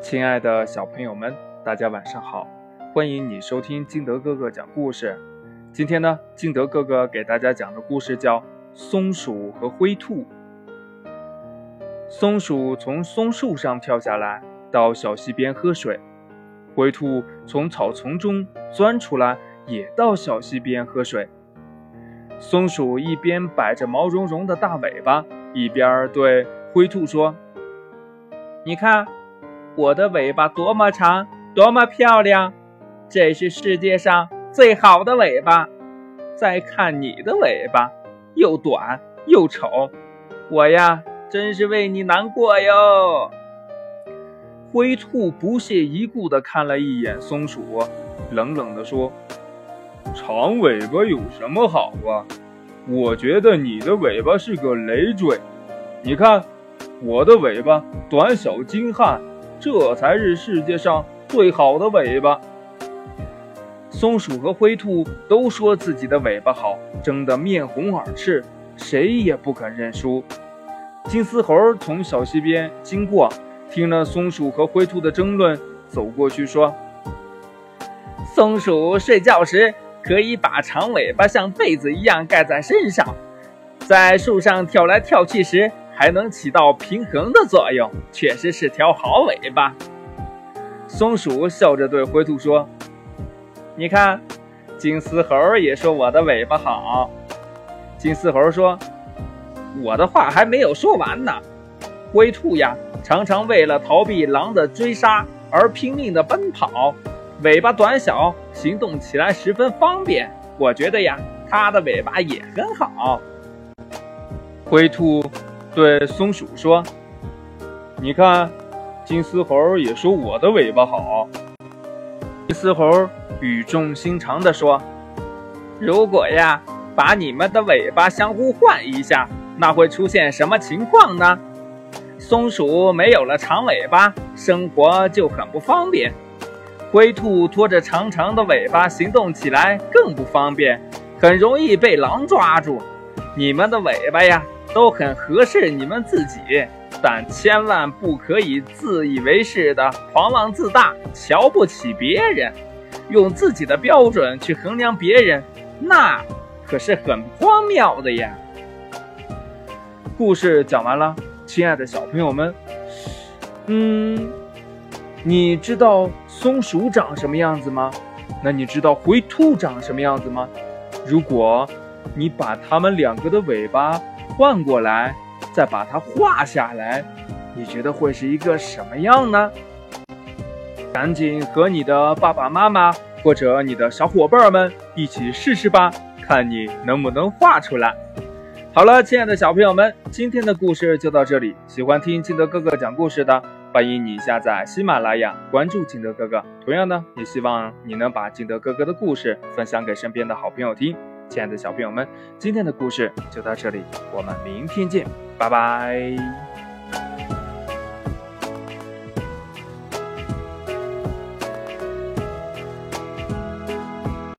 亲爱的小朋友们，大家晚上好！欢迎你收听金德哥哥讲故事。今天呢，金德哥哥给大家讲的故事叫《松鼠和灰兔》。松鼠从松树上跳下来，到小溪边喝水；灰兔从草丛中钻出来，也到小溪边喝水。松鼠一边摆着毛茸茸的大尾巴，一边对灰兔说：“你看。”我的尾巴多么长，多么漂亮！这是世界上最好的尾巴。再看你的尾巴，又短又丑，我呀，真是为你难过哟。灰兔不屑一顾地看了一眼松鼠，冷冷地说：“长尾巴有什么好啊？我觉得你的尾巴是个累赘。你看，我的尾巴短小精悍。”这才是世界上最好的尾巴。松鼠和灰兔都说自己的尾巴好，争得面红耳赤，谁也不肯认输。金丝猴从小溪边经过，听了松鼠和灰兔的争论，走过去说：“松鼠睡觉时可以把长尾巴像被子一样盖在身上，在树上跳来跳去时。”还能起到平衡的作用，确实是条好尾巴。松鼠笑着对灰兔说：“你看，金丝猴也说我的尾巴好。”金丝猴说：“我的话还没有说完呢。灰兔呀，常常为了逃避狼的追杀而拼命地奔跑，尾巴短小，行动起来十分方便。我觉得呀，它的尾巴也很好。”灰兔。对松鼠说：“你看，金丝猴也说我的尾巴好。”金丝猴语重心长地说：“如果呀，把你们的尾巴相互换一下，那会出现什么情况呢？松鼠没有了长尾巴，生活就很不方便；灰兔拖着长长的尾巴行动起来更不方便，很容易被狼抓住。你们的尾巴呀。”都很合适你们自己，但千万不可以自以为是的狂妄自大，瞧不起别人，用自己的标准去衡量别人，那可是很荒谬的呀。故事讲完了，亲爱的小朋友们，嗯，你知道松鼠长什么样子吗？那你知道灰兔长什么样子吗？如果你把它们两个的尾巴。换过来，再把它画下来，你觉得会是一个什么样呢？赶紧和你的爸爸妈妈或者你的小伙伴们一起试试吧，看你能不能画出来。好了，亲爱的小朋友们，今天的故事就到这里。喜欢听金德哥哥讲故事的，欢迎你下载喜马拉雅，关注金德哥哥。同样呢，也希望你能把金德哥哥的故事分享给身边的好朋友听。亲爱的小朋友们，今天的故事就到这里，我们明天见，拜拜。